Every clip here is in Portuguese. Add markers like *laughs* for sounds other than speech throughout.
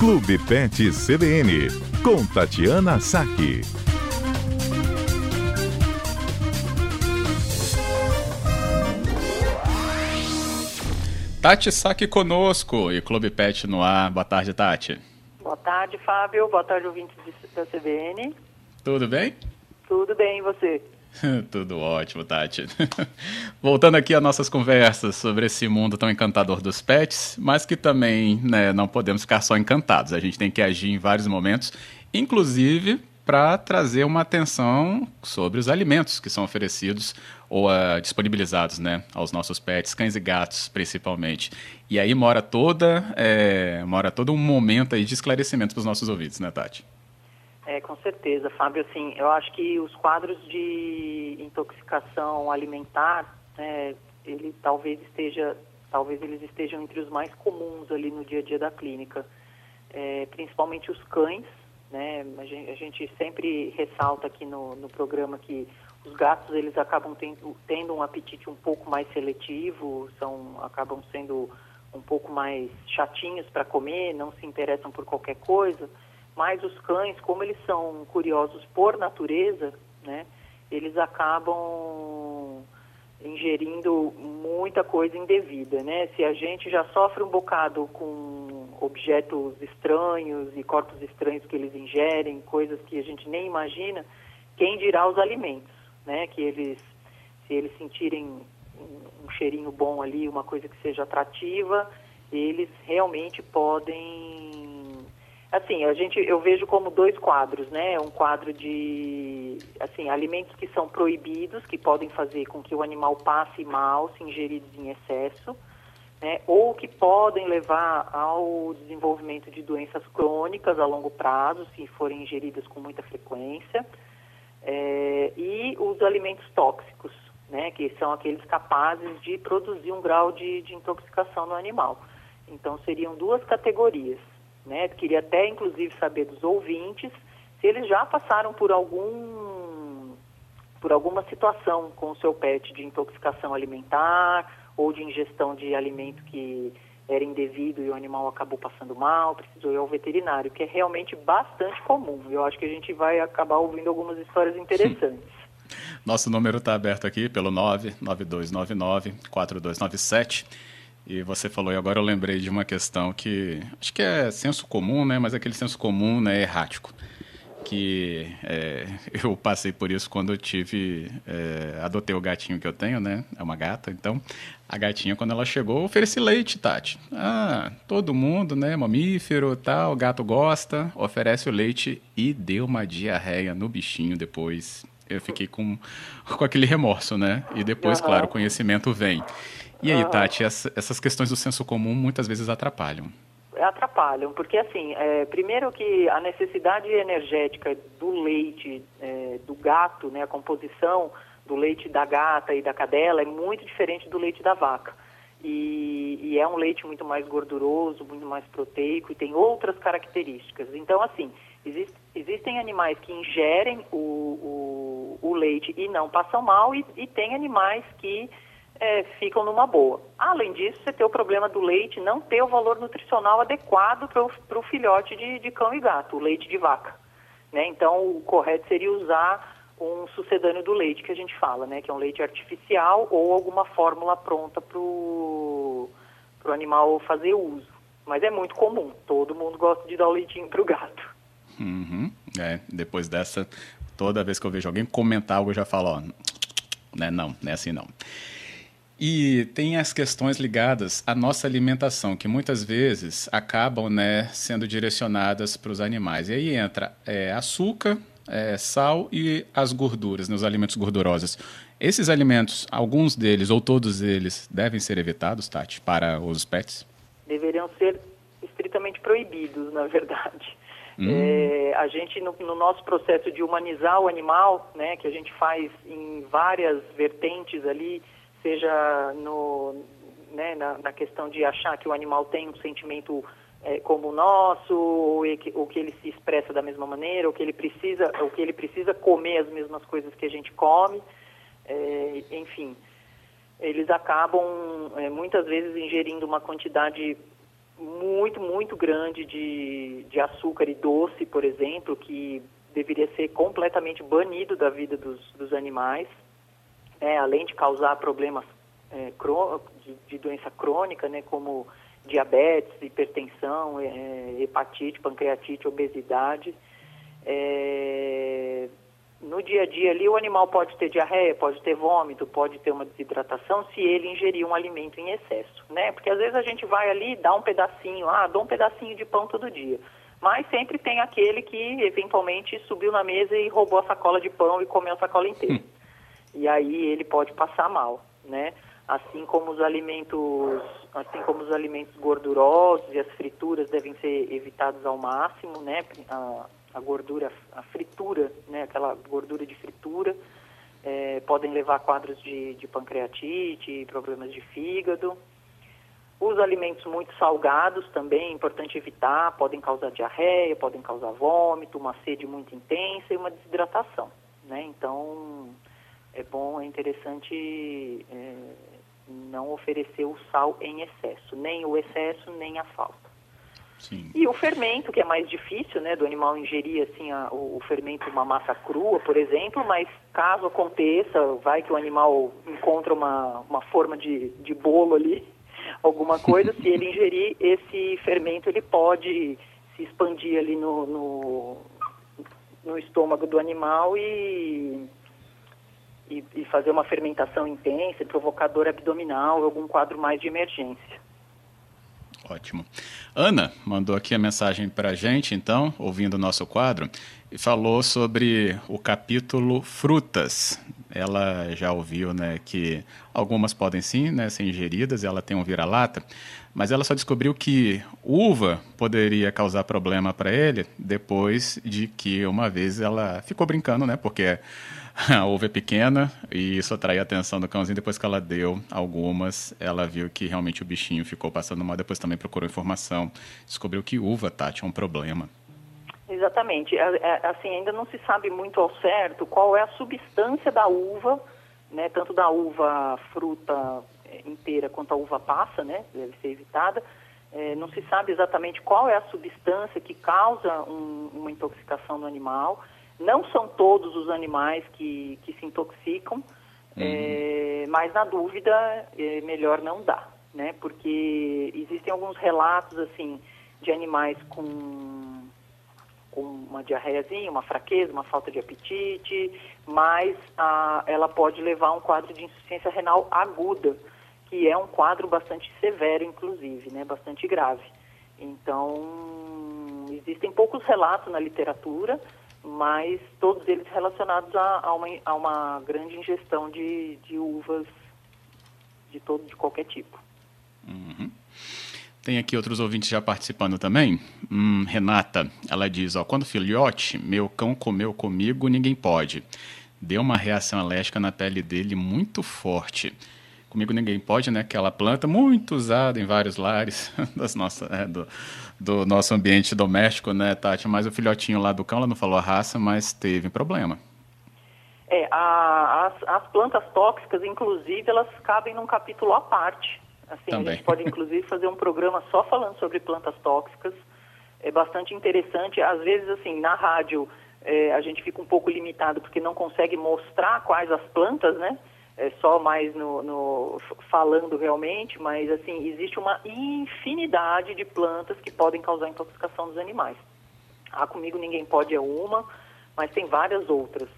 Clube Pet CBN, com Tatiana Saque. Tati Saque conosco e Clube Pet no ar. Boa tarde, Tati. Boa tarde, Fábio. Boa tarde, ouvintes da CBN. Tudo bem? Tudo bem, e você? *laughs* Tudo ótimo, Tati. *laughs* Voltando aqui às nossas conversas sobre esse mundo tão encantador dos pets, mas que também né, não podemos ficar só encantados. A gente tem que agir em vários momentos, inclusive para trazer uma atenção sobre os alimentos que são oferecidos ou uh, disponibilizados né, aos nossos pets, cães e gatos principalmente. E aí mora toda é, mora todo um momento aí de esclarecimento para os nossos ouvidos, né, Tati? É, com certeza, Fábio. Assim, eu acho que os quadros de intoxicação alimentar, né, ele talvez esteja, talvez eles estejam entre os mais comuns ali no dia a dia da clínica, é, principalmente os cães. Né, a gente, a gente, sempre ressalta aqui no, no programa que os gatos eles acabam tendo, tendo um apetite um pouco mais seletivo, são acabam sendo um pouco mais chatinhos para comer, não se interessam por qualquer coisa. Mas os cães, como eles são curiosos por natureza, né, eles acabam ingerindo muita coisa indevida, né? Se a gente já sofre um bocado com objetos estranhos e corpos estranhos que eles ingerem, coisas que a gente nem imagina, quem dirá os alimentos, né? Que eles, se eles sentirem um cheirinho bom ali, uma coisa que seja atrativa, eles realmente podem Assim, a gente, eu vejo como dois quadros, né? Um quadro de, assim, alimentos que são proibidos, que podem fazer com que o animal passe mal se ingeridos em excesso, né? Ou que podem levar ao desenvolvimento de doenças crônicas a longo prazo, se forem ingeridas com muita frequência. É, e os alimentos tóxicos, né? Que são aqueles capazes de produzir um grau de, de intoxicação no animal. Então, seriam duas categorias. Né? Queria até, inclusive, saber dos ouvintes se eles já passaram por algum por alguma situação com o seu pet de intoxicação alimentar ou de ingestão de alimento que era indevido e o animal acabou passando mal, precisou ir ao veterinário, que é realmente bastante comum. Eu acho que a gente vai acabar ouvindo algumas histórias interessantes. *laughs* Nosso número está aberto aqui pelo 99299 4297 e você falou, e agora eu lembrei de uma questão que acho que é senso comum, né? Mas aquele senso comum né, errático. Que é, *laughs* eu passei por isso quando eu tive. É, adotei o gatinho que eu tenho, né? É uma gata. Então, a gatinha, quando ela chegou, ofereci leite, Tati. Ah, todo mundo, né? Mamífero tal, o gato gosta, oferece o leite e deu uma diarreia no bichinho depois. Eu fiquei com, *laughs* com aquele remorso, né? E depois, uhum. claro, o conhecimento vem. E aí, Tati, essas questões do senso comum muitas vezes atrapalham. Atrapalham, porque assim, é, primeiro que a necessidade energética do leite é, do gato, né, a composição do leite da gata e da cadela é muito diferente do leite da vaca. E, e, é um leite muito mais gorduroso, muito mais proteico e tem outras características. Então, assim, exist, existem animais que ingerem o, o, o, leite e não passam mal, e, e tem animais que é, ficam numa boa. Além disso, você tem o problema do leite não ter o valor nutricional adequado para o filhote de, de, cão e gato, o leite de vaca. Né? Então, o correto seria usar um sucedâneo do leite que a gente fala, né? que é um leite artificial ou alguma fórmula pronta para o animal fazer uso. Mas é muito comum, todo mundo gosta de dar o leitinho para o gato. Uhum. É, depois dessa, toda vez que eu vejo alguém comentar algo, eu já falo, ó, né, não, não é assim não. E tem as questões ligadas à nossa alimentação, que muitas vezes acabam né, sendo direcionadas para os animais. E aí entra é, açúcar, é, sal e as gorduras, né, os alimentos gordurosos. Esses alimentos, alguns deles ou todos eles, devem ser evitados, Tati, para os pets? Deveriam ser estritamente proibidos, na verdade. Hum. É, a gente, no, no, nosso processo de humanizar o animal, né, que a gente faz em várias vertentes ali, seja no, né, na, na, questão de achar que o animal tem um sentimento é, como o nosso, ou, ou, que ele se expressa da mesma maneira, ou que ele precisa, ou que ele precisa comer as mesmas coisas que a gente come, é, enfim, eles acabam é, muitas vezes ingerindo uma quantidade muito, muito grande de, de açúcar e doce, por exemplo, que deveria ser completamente banido da vida dos, dos animais, é, além de causar problemas é, de, de, doença crônica, né, como diabetes, hipertensão, é, hepatite, pancreatite, obesidade. É, no dia a dia ali o animal pode ter diarreia, pode ter vômito, pode ter uma desidratação se ele ingerir um alimento em excesso, né? Porque às vezes a gente vai ali dá um pedacinho, ah, dou um pedacinho de pão todo dia. Mas sempre tem aquele que eventualmente subiu na mesa e roubou a sacola de pão e comeu a sacola inteira. *laughs* E aí ele pode passar mal, né? Assim como os alimentos, assim como os alimentos gordurosos e as frituras devem ser evitados ao máximo, né? A, a gordura, a fritura, né, aquela gordura de fritura, é, podem levar a quadros de, de pancreatite, problemas de fígado. Os alimentos muito salgados também é importante evitar, podem causar diarreia, podem causar vômito, uma sede muito intensa e uma desidratação. Né? Então, é bom, é interessante é, não oferecer o sal em excesso, nem o excesso, nem a falta. Sim. E o fermento, que é mais difícil, né, do animal ingerir assim a, o, o, fermento uma massa crua, por exemplo, mas caso aconteça, vai que o animal encontra uma, uma forma de, de bolo ali, *laughs* alguma coisa, se ele ingerir esse fermento, ele pode se expandir ali no, no, no estômago do animal e, e, e fazer uma fermentação intensa, provocar dor abdominal, algum quadro mais de emergência. Ótimo. Ana mandou aqui a mensagem para a gente, então, ouvindo o nosso quadro, e falou sobre o capítulo frutas. Ela já ouviu né, que algumas podem sim né, ser ingeridas, ela tem um vira-lata, mas ela só descobriu que uva poderia causar problema para ele depois de que uma vez ela ficou brincando, né? Porque a uva é pequena e isso atrai a atenção do cãozinho. Depois que ela deu algumas, ela viu que realmente o bichinho ficou passando mal. Depois também procurou informação, descobriu que uva, tá, tinha um problema. Exatamente. É, é, assim, ainda não se sabe muito ao certo qual é a substância da uva, né, tanto da uva fruta é, inteira quanto a uva passa, né, deve ser evitada. É, não se sabe exatamente qual é a substância que causa um, uma intoxicação no animal. Não são todos os animais que, que se intoxicam, uhum. é, mas na dúvida é melhor não dar, né? Porque existem alguns relatos assim de animais com, com uma diarreiazinha, uma fraqueza, uma falta de apetite, mas a, ela pode levar a um quadro de insuficiência renal aguda, que é um quadro bastante severo, inclusive, né? Bastante grave. Então, existem poucos relatos na literatura, mas todos eles relacionados a, a, uma, a uma, grande ingestão de, de, uvas de todo de qualquer tipo. Uhum. Tem aqui outros ouvintes já participando também. Hum, Renata, ela diz: ó, quando filhote, meu cão comeu comigo, ninguém pode. Deu uma reação alérgica na pele dele muito forte. Comigo ninguém pode, né? Aquela planta muito usada em vários lares *laughs* das nossas, é, do, do, nosso ambiente doméstico, né, Tati? Mas o filhotinho lá do cão, ela não falou a raça, mas teve problema. É, a, as, as, plantas tóxicas, inclusive, elas cabem num capítulo à parte. Assim, Também. a gente pode, inclusive, fazer um programa só falando sobre plantas tóxicas. É bastante interessante. Às vezes, assim, na rádio, é, a gente fica um pouco limitado porque não consegue mostrar quais as plantas, né? É só mais no, no, falando realmente, mas assim existe uma infinidade de plantas que podem causar intoxicação dos animais. Ah, comigo ninguém pode é uma, mas tem várias outras.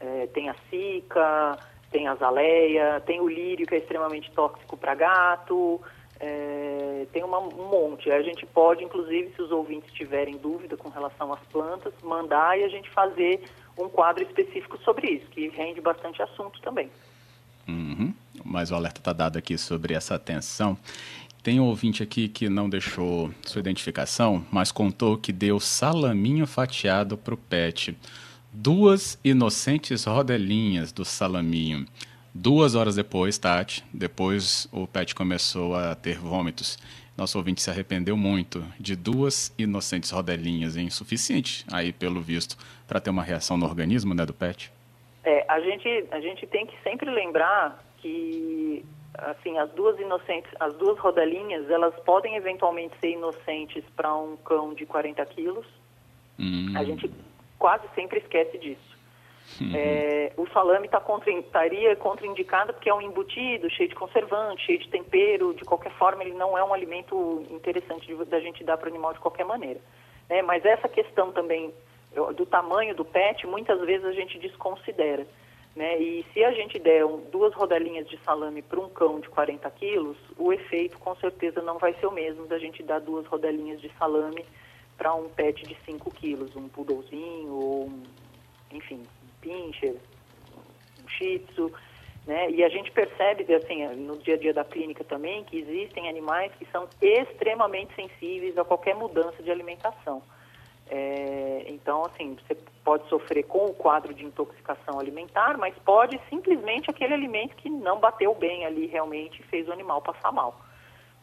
É, tem a cica, tem a azaleia, tem o lírio que é extremamente tóxico para gato, é, tem uma, um monte. A gente pode, inclusive, se os ouvintes tiverem dúvida com relação às plantas, mandar e a gente fazer um quadro específico sobre isso, que rende bastante assunto também. Uhum. Mas o alerta está dado aqui sobre essa atenção. Tem um ouvinte aqui que não deixou sua identificação, mas contou que deu salaminho fatiado para o pet. Duas inocentes rodelinhas do salaminho. Duas horas depois, Tati, depois o pet começou a ter vômitos. Nosso ouvinte se arrependeu muito de duas inocentes rodelinhas, insuficiente aí pelo visto, para ter uma reação no organismo né, do pet. É, a, gente, a gente tem que sempre lembrar que assim, as duas inocentes, as duas rodelinhas, elas podem eventualmente ser inocentes para um cão de 40 quilos. Hum. A gente quase sempre esquece disso. Uhum. É, o salame tá contra, estaria contraindicado porque é um embutido, cheio de conservante, cheio de tempero. De qualquer forma, ele não é um alimento interessante da gente dar para o animal de qualquer maneira. É, mas essa questão também do tamanho do pet, muitas vezes a gente desconsidera. Né? E se a gente der um, duas rodelinhas de salame para um cão de 40 quilos, o efeito com certeza não vai ser o mesmo da gente dar duas rodelinhas de salame para um pet de 5 quilos, um poodlezinho ou um, enfim, pincher, um shih tzu, né? E a gente percebe, assim, no dia a dia da clínica também, que existem animais que são extremamente sensíveis a qualquer mudança de alimentação. É, então, assim, você pode sofrer com o quadro de intoxicação alimentar, mas pode simplesmente aquele alimento que não bateu bem ali realmente fez o animal passar mal.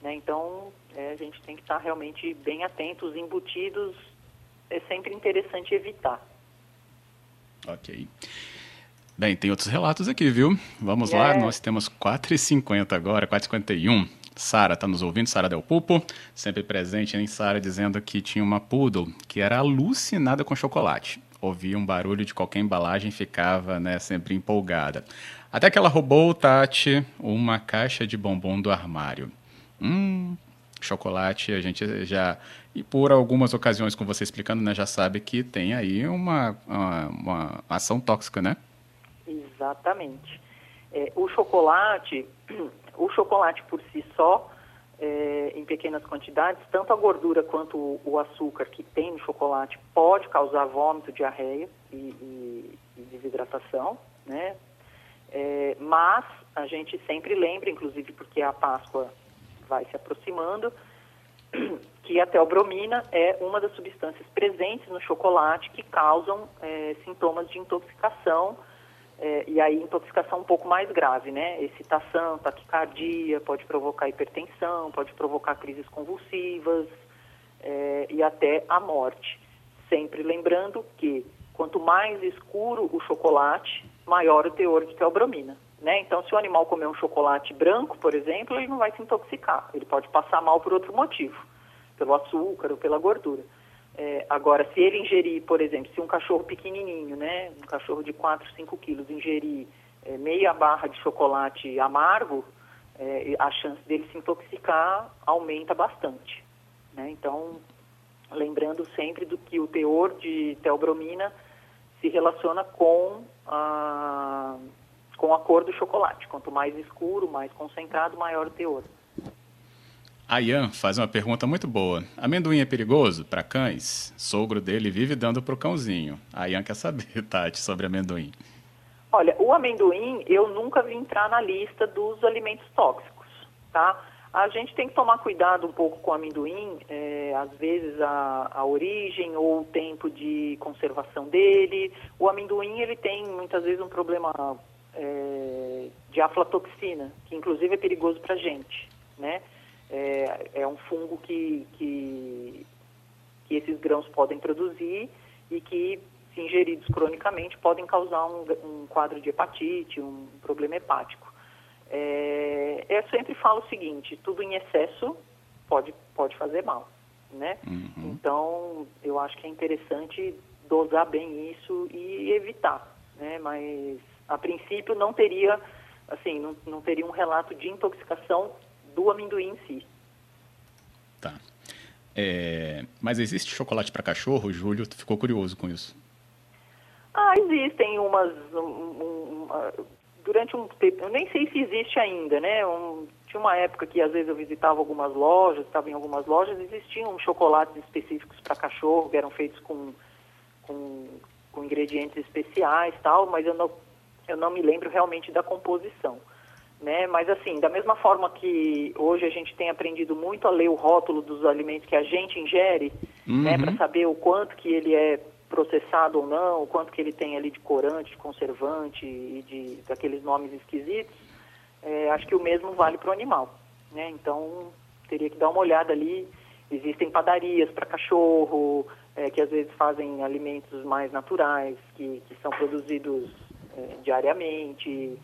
Né? Então, é, a gente tem que estar realmente bem atento. Os embutidos é sempre interessante evitar. Ok. Bem, tem outros relatos aqui, viu? Vamos lá, é. nós temos 4h50 agora, 4h51. Sara está nos ouvindo, Sara Del Pupo, sempre presente, hein? Sara dizendo que tinha uma poodle que era alucinada com chocolate. Ouvia um barulho de qualquer embalagem e ficava né, sempre empolgada. Até que ela roubou, Tati, uma caixa de bombom do armário. Hum, chocolate, a gente já. E por algumas ocasiões, com você explicando, né, já sabe que tem aí uma, uma, uma ação tóxica, né? Exatamente. É, o chocolate, *clears throat* o chocolate por si só, é, em pequenas quantidades, tanto a gordura quanto o, açúcar que tem no chocolate pode causar vômito, diarreia e, e, e desidratação, né? É, mas a gente sempre lembra, inclusive porque a Páscoa vai se aproximando, *clears throat* que a teobromina é uma das substâncias presentes no chocolate que causam é, sintomas de intoxicação, é, e aí intoxicação um pouco mais grave, né? Excitação, taquicardia, pode provocar hipertensão, pode provocar crises convulsivas é, e até a morte. Sempre lembrando que quanto mais escuro o chocolate, maior o teor de teobromina. Né? Então, se o animal comer um chocolate branco, por exemplo, ele não vai se intoxicar. Ele pode passar mal por outro motivo, pelo açúcar ou pela gordura. É, agora, se ele ingerir, por exemplo, se um cachorro pequenininho, né, um cachorro de 4, 5 quilos, ingerir é, meia barra de chocolate amargo, é, a chance dele se intoxicar aumenta bastante. Né? Então, lembrando sempre do que o teor de teobromina se relaciona com a com a cor do chocolate. Quanto mais escuro, mais concentrado, maior o teor. A Ian faz uma pergunta muito boa. Amendoim é perigoso para cães? Sogro dele vive dando para o cãozinho. A Ian quer saber, *laughs* Tati, sobre amendoim. Olha, o amendoim eu nunca vi entrar na lista dos alimentos tóxicos, tá? A gente tem que tomar cuidado um pouco com o amendoim, é, às vezes a, a origem ou o tempo de conservação dele. O amendoim ele tem muitas vezes um problema é, de aflatoxina, que inclusive é perigoso para a gente, né? É, é, um fungo que, que, que, esses grãos podem produzir e que, se ingeridos cronicamente, podem causar um, um quadro de hepatite, um problema hepático. É, eu sempre falo o seguinte, tudo em excesso pode, pode fazer mal, né? Uhum. Então, eu acho que é interessante dosar bem isso e evitar, né? Mas a princípio não teria, assim, não, não teria um relato de intoxicação do amendoim em si. Tá. É, mas existe chocolate para cachorro? Júlio ficou curioso com isso. Ah, existem umas. Um, um, durante um tempo, eu nem sei se existe ainda, né? Um, tinha uma época que às vezes eu visitava algumas lojas, estava em algumas lojas, existiam chocolates específicos para cachorro, que eram feitos com, com, com ingredientes especiais tal, mas eu não, eu não me lembro realmente da composição. Né? Mas assim, da mesma forma que hoje a gente tem aprendido muito a ler o rótulo dos alimentos que a gente ingere, né, uhum. né, para saber o quanto que ele é processado ou não, o quanto que ele tem ali de corante, de conservante e de daqueles nomes esquisitos, é, acho que o mesmo vale para o animal, né? Então teria que dar uma olhada ali. Existem padarias para cachorro, é, que às vezes fazem alimentos mais naturais, que, que são produzidos é, diariamente.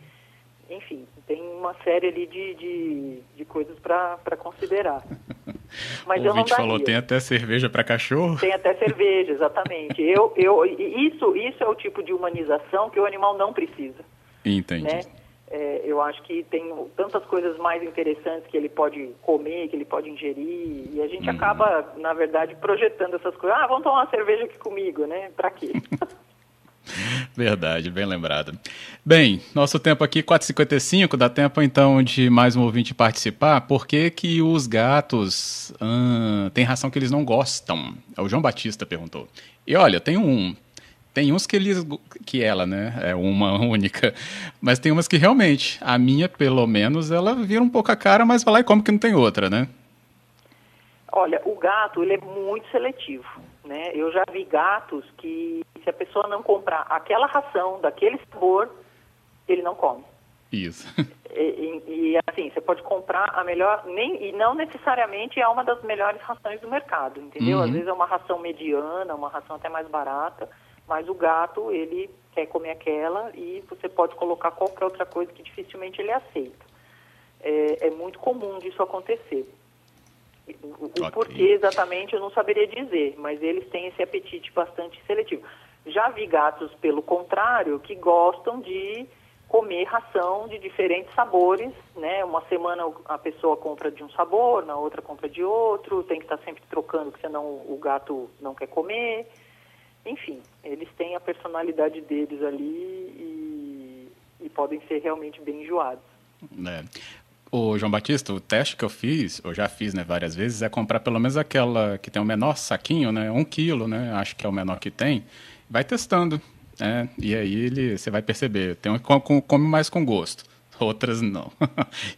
Enfim, tem uma série ali de, de, de coisas para considerar. *laughs* Mas o eu não falou, tem até cerveja para cachorro? Tem até cerveja, exatamente. eu, eu, isso, isso é o tipo de humanização que o animal não precisa. Entendi. Né? É, eu acho que tem tantas coisas mais interessantes que ele pode comer, que ele pode ingerir, e a gente uhum. acaba, na verdade, projetando essas coisas. Ah, vamos tomar uma cerveja aqui comigo, né? Para quê? *laughs* Verdade, bem lembrado. Bem, nosso tempo aqui, 4h55, dá tempo então de mais um ouvinte participar. Por que, que os gatos hum, têm ração que eles não gostam? É o João Batista perguntou. E olha, tem um. Tem uns que eles. que ela, né? É uma *laughs* única. Mas tem umas que realmente, a minha, pelo menos, ela vira um pouco a cara, mas vai lá e come que não tem outra, né? Olha, o gato, ele é muito seletivo. Né? Eu já vi gatos que, se a pessoa não comprar aquela ração, daquele sabor, ele não come. Isso. E, e, e, assim, você pode comprar a melhor, nem, e não necessariamente é uma das melhores rações do mercado, entendeu? Uhum. Às vezes é uma ração mediana, uma ração até mais barata, mas o gato, ele quer comer aquela e você pode colocar qualquer outra coisa que dificilmente ele aceita. É, é muito comum disso acontecer. O, okay. porquê exatamente eu não saberia dizer, mas eles têm esse apetite bastante seletivo. Já vi gatos, pelo contrário, que gostam de comer ração de diferentes sabores, né? Uma semana a pessoa compra de um sabor, na outra compra de outro, tem que estar sempre trocando, porque senão o gato não quer comer. Enfim, eles têm a personalidade deles ali e, e podem ser realmente bem enjoados. É. O João Batista, o teste que eu fiz, eu já fiz né, várias vezes, é comprar pelo menos aquela que tem o menor saquinho, né? Um quilo, né? Acho que é o menor que tem. Vai testando. Né? E aí ele, você vai perceber. Tem um que come mais com gosto, *laughs* outras não.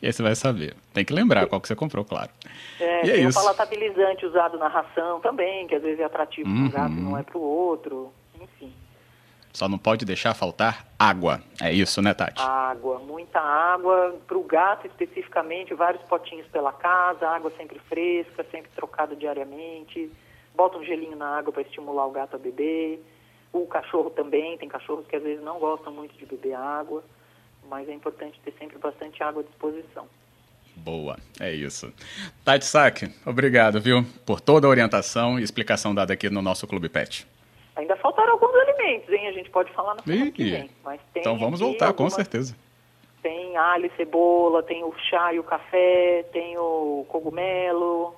e aí você vai saber. Tem que lembrar qual que você comprou, claro. É, e é tem isso. um palatabilizante usado na ração também, que às vezes é atrativo uhum. para o gato, não é para o outro. Enfim. Só não pode deixar faltar água. É isso, né, Tati? Água, muita água. Para o gato especificamente, vários potinhos pela casa, água sempre fresca, sempre trocada diariamente. Bota um gelinho na água para estimular o gato a beber. O cachorro também, tem cachorros que às vezes não gostam muito de beber água, mas é importante ter sempre bastante água à disposição. Boa, é isso. Tati Sack, obrigado, viu, por toda a orientação e explicação dada aqui no nosso Clube Pet. Ainda faltaram alguns alimentos, hein? A gente pode falar na semana que vem. Mas tem então vamos voltar, algumas... com certeza. Tem alho e cebola, tem o chá e o café, tem o cogumelo.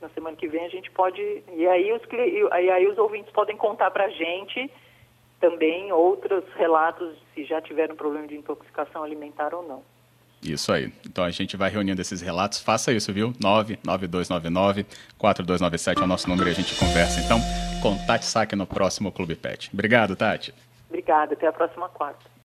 Na semana que vem a gente pode... E aí os, e aí os ouvintes podem contar pra gente também outros relatos se já tiveram problema de intoxicação alimentar ou não. Isso aí. Então a gente vai reunindo esses relatos. Faça isso, viu? 99299-4297 é o nosso número e a gente conversa. Então, com Tati Saque no próximo Clube Pet. Obrigado, Tati. Obrigada. Até a próxima quarta.